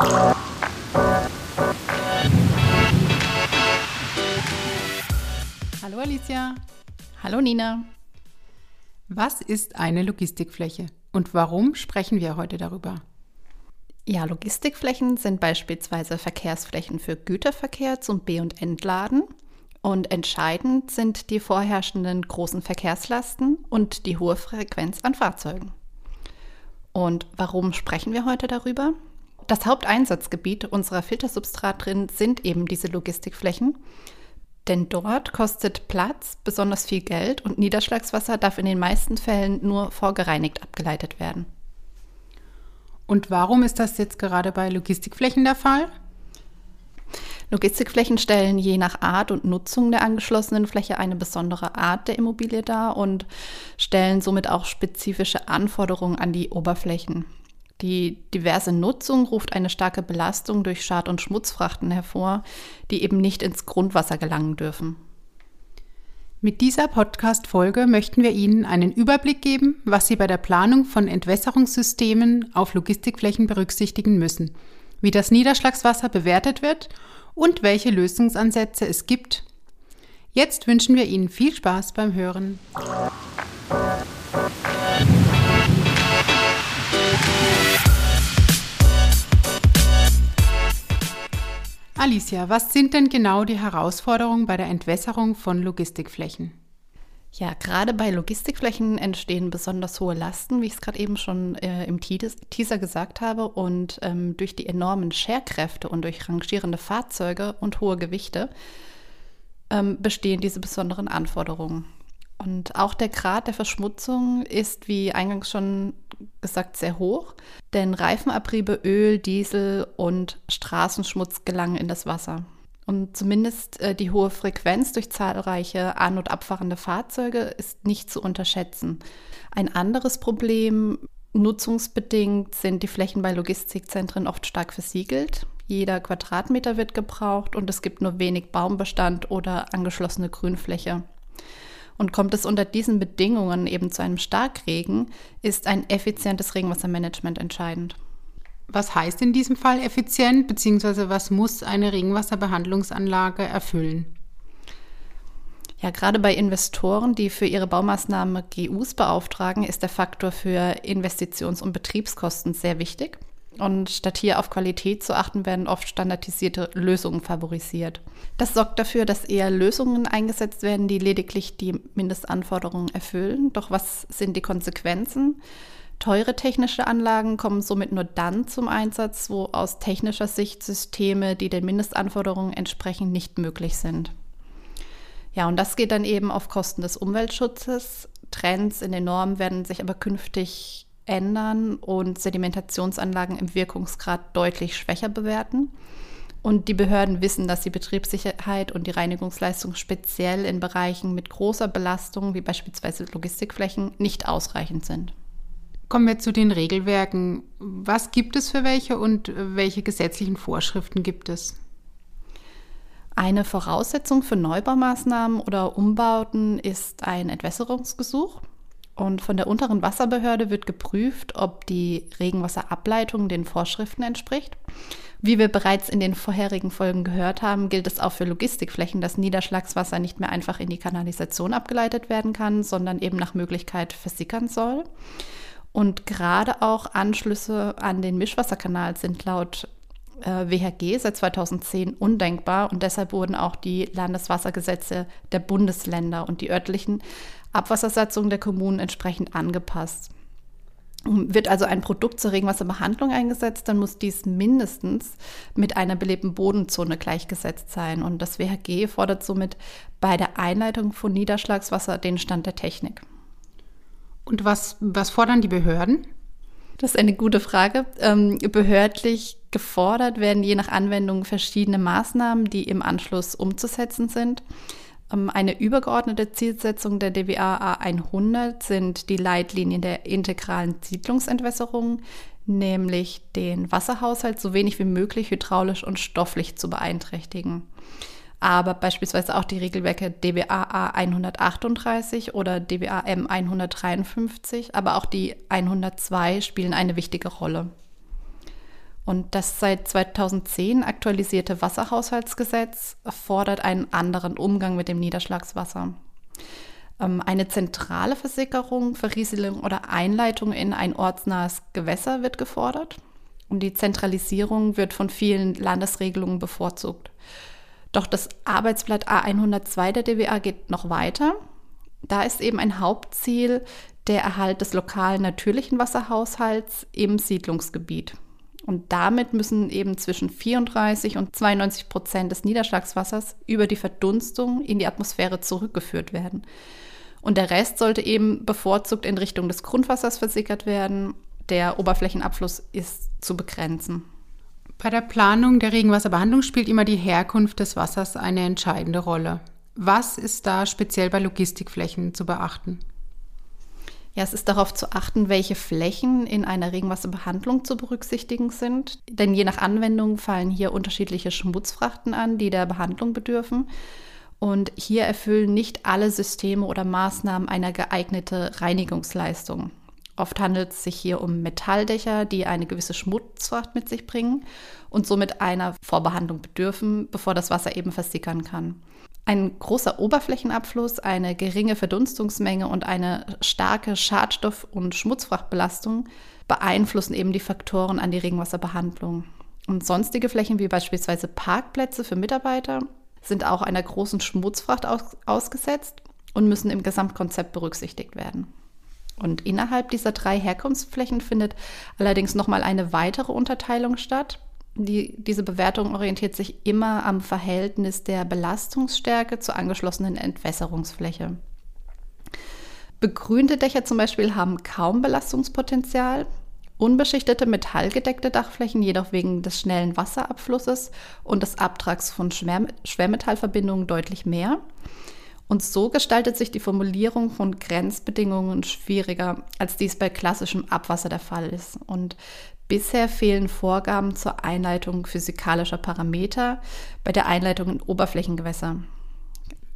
Hallo Alicia. Hallo Nina. Was ist eine Logistikfläche und warum sprechen wir heute darüber? Ja, Logistikflächen sind beispielsweise Verkehrsflächen für Güterverkehr zum B- und Entladen. Und entscheidend sind die vorherrschenden großen Verkehrslasten und die hohe Frequenz an Fahrzeugen. Und warum sprechen wir heute darüber? Das Haupteinsatzgebiet unserer Filtersubstrat drin sind eben diese Logistikflächen. Denn dort kostet Platz besonders viel Geld und Niederschlagswasser darf in den meisten Fällen nur vorgereinigt abgeleitet werden. Und warum ist das jetzt gerade bei Logistikflächen der Fall? Logistikflächen stellen je nach Art und Nutzung der angeschlossenen Fläche eine besondere Art der Immobilie dar und stellen somit auch spezifische Anforderungen an die Oberflächen. Die diverse Nutzung ruft eine starke Belastung durch Schad- und Schmutzfrachten hervor, die eben nicht ins Grundwasser gelangen dürfen. Mit dieser Podcast-Folge möchten wir Ihnen einen Überblick geben, was Sie bei der Planung von Entwässerungssystemen auf Logistikflächen berücksichtigen müssen, wie das Niederschlagswasser bewertet wird und welche Lösungsansätze es gibt. Jetzt wünschen wir Ihnen viel Spaß beim Hören. Alicia, was sind denn genau die Herausforderungen bei der Entwässerung von Logistikflächen? Ja, gerade bei Logistikflächen entstehen besonders hohe Lasten, wie ich es gerade eben schon äh, im Teaser gesagt habe. Und ähm, durch die enormen Scherkräfte und durch rangierende Fahrzeuge und hohe Gewichte ähm, bestehen diese besonderen Anforderungen. Und auch der Grad der Verschmutzung ist, wie eingangs schon gesagt, sehr hoch, denn Reifenabriebe, Öl, Diesel und Straßenschmutz gelangen in das Wasser. Und zumindest äh, die hohe Frequenz durch zahlreiche an- und abfahrende Fahrzeuge ist nicht zu unterschätzen. Ein anderes Problem, nutzungsbedingt, sind die Flächen bei Logistikzentren oft stark versiegelt. Jeder Quadratmeter wird gebraucht und es gibt nur wenig Baumbestand oder angeschlossene Grünfläche. Und kommt es unter diesen Bedingungen eben zu einem Starkregen, ist ein effizientes Regenwassermanagement entscheidend. Was heißt in diesem Fall effizient, beziehungsweise was muss eine Regenwasserbehandlungsanlage erfüllen? Ja, gerade bei Investoren, die für ihre Baumaßnahmen GUs beauftragen, ist der Faktor für Investitions- und Betriebskosten sehr wichtig. Und statt hier auf Qualität zu achten, werden oft standardisierte Lösungen favorisiert. Das sorgt dafür, dass eher Lösungen eingesetzt werden, die lediglich die Mindestanforderungen erfüllen. Doch was sind die Konsequenzen? Teure technische Anlagen kommen somit nur dann zum Einsatz, wo aus technischer Sicht Systeme, die den Mindestanforderungen entsprechen, nicht möglich sind. Ja, und das geht dann eben auf Kosten des Umweltschutzes. Trends in den Normen werden sich aber künftig ändern und Sedimentationsanlagen im Wirkungsgrad deutlich schwächer bewerten. Und die Behörden wissen, dass die Betriebssicherheit und die Reinigungsleistung speziell in Bereichen mit großer Belastung, wie beispielsweise Logistikflächen, nicht ausreichend sind. Kommen wir zu den Regelwerken. Was gibt es für welche und welche gesetzlichen Vorschriften gibt es? Eine Voraussetzung für Neubaumaßnahmen oder Umbauten ist ein Entwässerungsgesuch. Und von der unteren Wasserbehörde wird geprüft, ob die Regenwasserableitung den Vorschriften entspricht. Wie wir bereits in den vorherigen Folgen gehört haben, gilt es auch für Logistikflächen, dass Niederschlagswasser nicht mehr einfach in die Kanalisation abgeleitet werden kann, sondern eben nach Möglichkeit versickern soll. Und gerade auch Anschlüsse an den Mischwasserkanal sind laut WHG seit 2010 undenkbar und deshalb wurden auch die Landeswassergesetze der Bundesländer und die örtlichen Abwassersatzungen der Kommunen entsprechend angepasst. Wird also ein Produkt zur Regenwasserbehandlung eingesetzt, dann muss dies mindestens mit einer belebten Bodenzone gleichgesetzt sein. Und das WHG fordert somit bei der Einleitung von Niederschlagswasser den Stand der Technik. Und was, was fordern die Behörden? Das ist eine gute Frage. Ähm, behördlich gefordert werden je nach Anwendung verschiedene Maßnahmen, die im Anschluss umzusetzen sind. Ähm, eine übergeordnete Zielsetzung der DWA A100 sind die Leitlinien der integralen Siedlungsentwässerung, nämlich den Wasserhaushalt so wenig wie möglich hydraulisch und stofflich zu beeinträchtigen. Aber beispielsweise auch die Regelwerke DWA A138 oder DWA M 153, aber auch die 102 spielen eine wichtige Rolle. Und das seit 2010 aktualisierte Wasserhaushaltsgesetz fordert einen anderen Umgang mit dem Niederschlagswasser. Ähm, eine zentrale Versickerung, Verrieselung oder Einleitung in ein ortsnahes Gewässer wird gefordert. Und die Zentralisierung wird von vielen Landesregelungen bevorzugt. Doch das Arbeitsblatt A102 der DWA geht noch weiter. Da ist eben ein Hauptziel der Erhalt des lokalen natürlichen Wasserhaushalts im Siedlungsgebiet. Und damit müssen eben zwischen 34 und 92 Prozent des Niederschlagswassers über die Verdunstung in die Atmosphäre zurückgeführt werden. Und der Rest sollte eben bevorzugt in Richtung des Grundwassers versickert werden. Der Oberflächenabfluss ist zu begrenzen. Bei der Planung der Regenwasserbehandlung spielt immer die Herkunft des Wassers eine entscheidende Rolle. Was ist da speziell bei Logistikflächen zu beachten? Ja, es ist darauf zu achten, welche Flächen in einer Regenwasserbehandlung zu berücksichtigen sind. Denn je nach Anwendung fallen hier unterschiedliche Schmutzfrachten an, die der Behandlung bedürfen. Und hier erfüllen nicht alle Systeme oder Maßnahmen eine geeignete Reinigungsleistung. Oft handelt es sich hier um Metalldächer, die eine gewisse Schmutzfracht mit sich bringen und somit einer Vorbehandlung bedürfen, bevor das Wasser eben versickern kann. Ein großer Oberflächenabfluss, eine geringe Verdunstungsmenge und eine starke Schadstoff- und Schmutzfrachtbelastung beeinflussen eben die Faktoren an die Regenwasserbehandlung. Und sonstige Flächen wie beispielsweise Parkplätze für Mitarbeiter sind auch einer großen Schmutzfracht aus, ausgesetzt und müssen im Gesamtkonzept berücksichtigt werden. Und innerhalb dieser drei Herkunftsflächen findet allerdings nochmal eine weitere Unterteilung statt. Die, diese Bewertung orientiert sich immer am Verhältnis der Belastungsstärke zur angeschlossenen Entwässerungsfläche. Begrünte Dächer zum Beispiel haben kaum Belastungspotenzial, Unbeschichtete metallgedeckte Dachflächen jedoch wegen des schnellen Wasserabflusses und des Abtrags von Schwer Schwermetallverbindungen deutlich mehr. Und so gestaltet sich die Formulierung von Grenzbedingungen schwieriger, als dies bei klassischem Abwasser der Fall ist. Und bisher fehlen Vorgaben zur Einleitung physikalischer Parameter bei der Einleitung in Oberflächengewässer.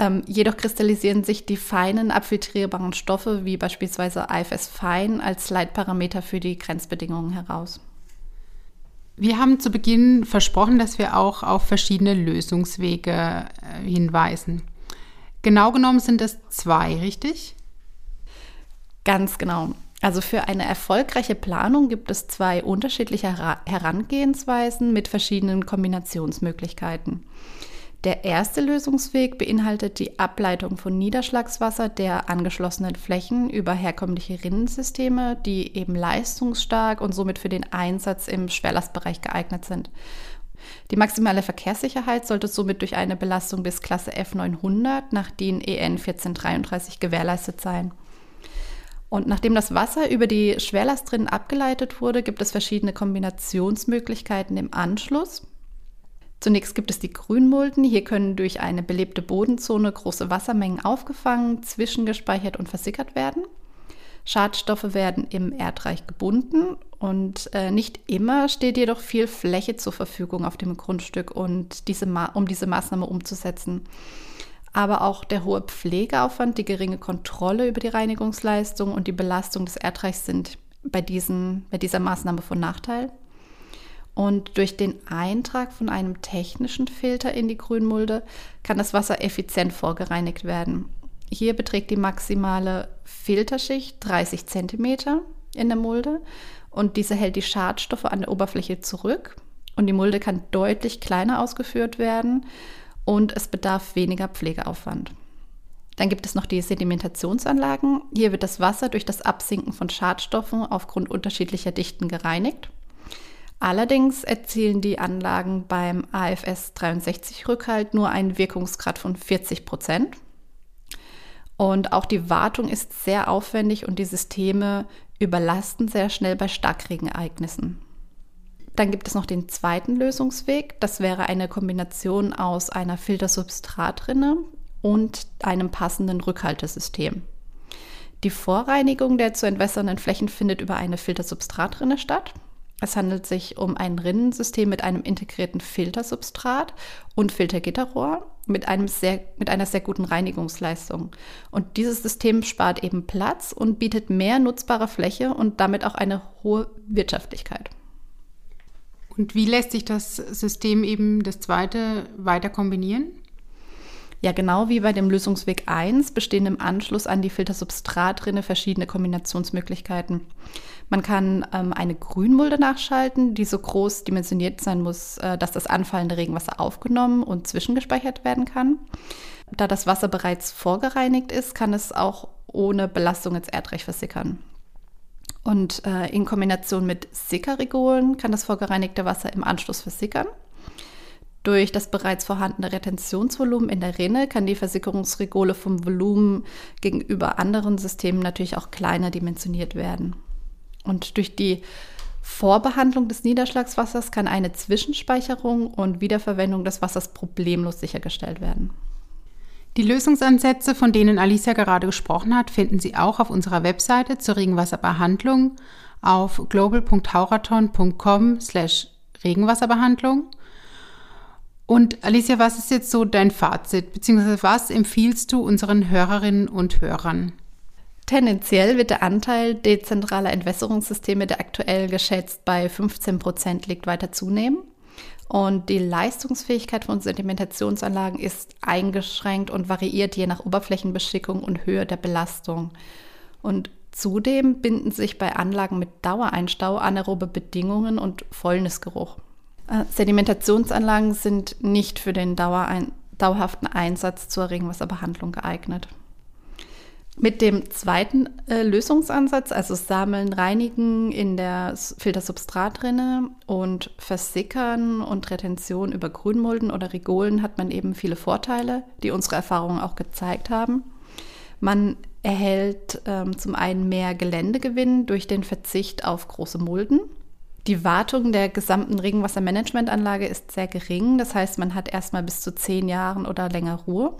Ähm, jedoch kristallisieren sich die feinen abfiltrierbaren Stoffe wie beispielsweise IFS Fein als Leitparameter für die Grenzbedingungen heraus. Wir haben zu Beginn versprochen, dass wir auch auf verschiedene Lösungswege äh, hinweisen. Genau genommen sind es zwei, richtig? Ganz genau. Also für eine erfolgreiche Planung gibt es zwei unterschiedliche Herangehensweisen mit verschiedenen Kombinationsmöglichkeiten. Der erste Lösungsweg beinhaltet die Ableitung von Niederschlagswasser der angeschlossenen Flächen über herkömmliche Rinnensysteme, die eben leistungsstark und somit für den Einsatz im Schwerlastbereich geeignet sind. Die maximale Verkehrssicherheit sollte somit durch eine Belastung bis Klasse F900 nach DIN EN 1433 gewährleistet sein. Und nachdem das Wasser über die Schwerlastrinnen abgeleitet wurde, gibt es verschiedene Kombinationsmöglichkeiten im Anschluss. Zunächst gibt es die Grünmulden. Hier können durch eine belebte Bodenzone große Wassermengen aufgefangen, zwischengespeichert und versickert werden. Schadstoffe werden im Erdreich gebunden und äh, nicht immer steht jedoch viel Fläche zur Verfügung auf dem Grundstück, und diese um diese Maßnahme umzusetzen. Aber auch der hohe Pflegeaufwand, die geringe Kontrolle über die Reinigungsleistung und die Belastung des Erdreichs sind bei, diesen, bei dieser Maßnahme von Nachteil. Und durch den Eintrag von einem technischen Filter in die Grünmulde kann das Wasser effizient vorgereinigt werden. Hier beträgt die maximale Filterschicht 30 cm in der Mulde und diese hält die Schadstoffe an der Oberfläche zurück und die Mulde kann deutlich kleiner ausgeführt werden und es bedarf weniger Pflegeaufwand. Dann gibt es noch die Sedimentationsanlagen. Hier wird das Wasser durch das Absinken von Schadstoffen aufgrund unterschiedlicher Dichten gereinigt. Allerdings erzielen die Anlagen beim AFS 63 Rückhalt nur einen Wirkungsgrad von 40 Prozent. Und auch die Wartung ist sehr aufwendig und die Systeme überlasten sehr schnell bei Starkregenereignissen. Dann gibt es noch den zweiten Lösungsweg. Das wäre eine Kombination aus einer Filtersubstratrinne und einem passenden Rückhaltesystem. Die Vorreinigung der zu entwässernden Flächen findet über eine Filtersubstratrinne statt. Es handelt sich um ein Rinnensystem mit einem integrierten Filtersubstrat und Filtergitterrohr mit, einem sehr, mit einer sehr guten Reinigungsleistung. Und dieses System spart eben Platz und bietet mehr nutzbare Fläche und damit auch eine hohe Wirtschaftlichkeit. Und wie lässt sich das System eben das zweite weiter kombinieren? Ja, genau wie bei dem Lösungsweg 1 bestehen im Anschluss an die Filtersubstratrinne verschiedene Kombinationsmöglichkeiten. Man kann ähm, eine Grünmulde nachschalten, die so groß dimensioniert sein muss, äh, dass das anfallende Regenwasser aufgenommen und zwischengespeichert werden kann. Da das Wasser bereits vorgereinigt ist, kann es auch ohne Belastung ins Erdreich versickern. Und äh, in Kombination mit Sickerregolen kann das vorgereinigte Wasser im Anschluss versickern. Durch das bereits vorhandene Retentionsvolumen in der Rinne kann die Versickerungsregole vom Volumen gegenüber anderen Systemen natürlich auch kleiner dimensioniert werden. Und durch die Vorbehandlung des Niederschlagswassers kann eine Zwischenspeicherung und Wiederverwendung des Wassers problemlos sichergestellt werden. Die Lösungsansätze, von denen Alicia gerade gesprochen hat, finden Sie auch auf unserer Webseite zur Regenwasserbehandlung auf global.hauraton.com slash Regenwasserbehandlung. Und Alicia, was ist jetzt so dein Fazit, beziehungsweise was empfiehlst du unseren Hörerinnen und Hörern? Tendenziell wird der Anteil dezentraler Entwässerungssysteme, der aktuell geschätzt bei 15 Prozent liegt, weiter zunehmen. Und die Leistungsfähigkeit von Sedimentationsanlagen ist eingeschränkt und variiert je nach Oberflächenbeschickung und Höhe der Belastung. Und zudem binden sich bei Anlagen mit Dauereinstau anaerobe Bedingungen und Fäulnisgeruch. Äh, Sedimentationsanlagen sind nicht für den dauerhaften Einsatz zur Regenwasserbehandlung geeignet. Mit dem zweiten äh, Lösungsansatz, also Sammeln, Reinigen in der Filtersubstratrinne und Versickern und Retention über Grünmulden oder Rigolen hat man eben viele Vorteile, die unsere Erfahrungen auch gezeigt haben. Man erhält ähm, zum einen mehr Geländegewinn durch den Verzicht auf große Mulden. Die Wartung der gesamten Regenwassermanagementanlage ist sehr gering, das heißt, man hat erstmal bis zu zehn Jahren oder länger Ruhe.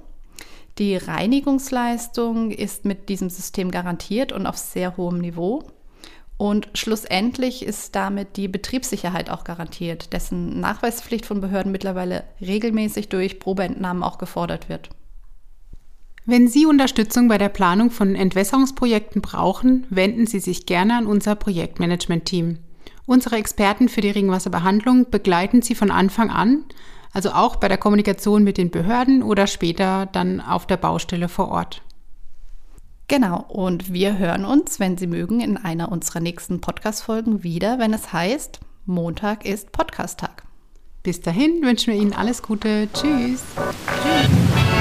Die Reinigungsleistung ist mit diesem System garantiert und auf sehr hohem Niveau. Und schlussendlich ist damit die Betriebssicherheit auch garantiert, dessen Nachweispflicht von Behörden mittlerweile regelmäßig durch Probeentnahmen auch gefordert wird. Wenn Sie Unterstützung bei der Planung von Entwässerungsprojekten brauchen, wenden Sie sich gerne an unser Projektmanagement-Team. Unsere Experten für die Regenwasserbehandlung begleiten Sie von Anfang an also auch bei der Kommunikation mit den Behörden oder später dann auf der Baustelle vor Ort. Genau, und wir hören uns, wenn Sie mögen, in einer unserer nächsten Podcast-Folgen wieder, wenn es heißt, Montag ist Podcast-Tag. Bis dahin wünschen wir Ihnen alles Gute. Tschüss. Tschüss.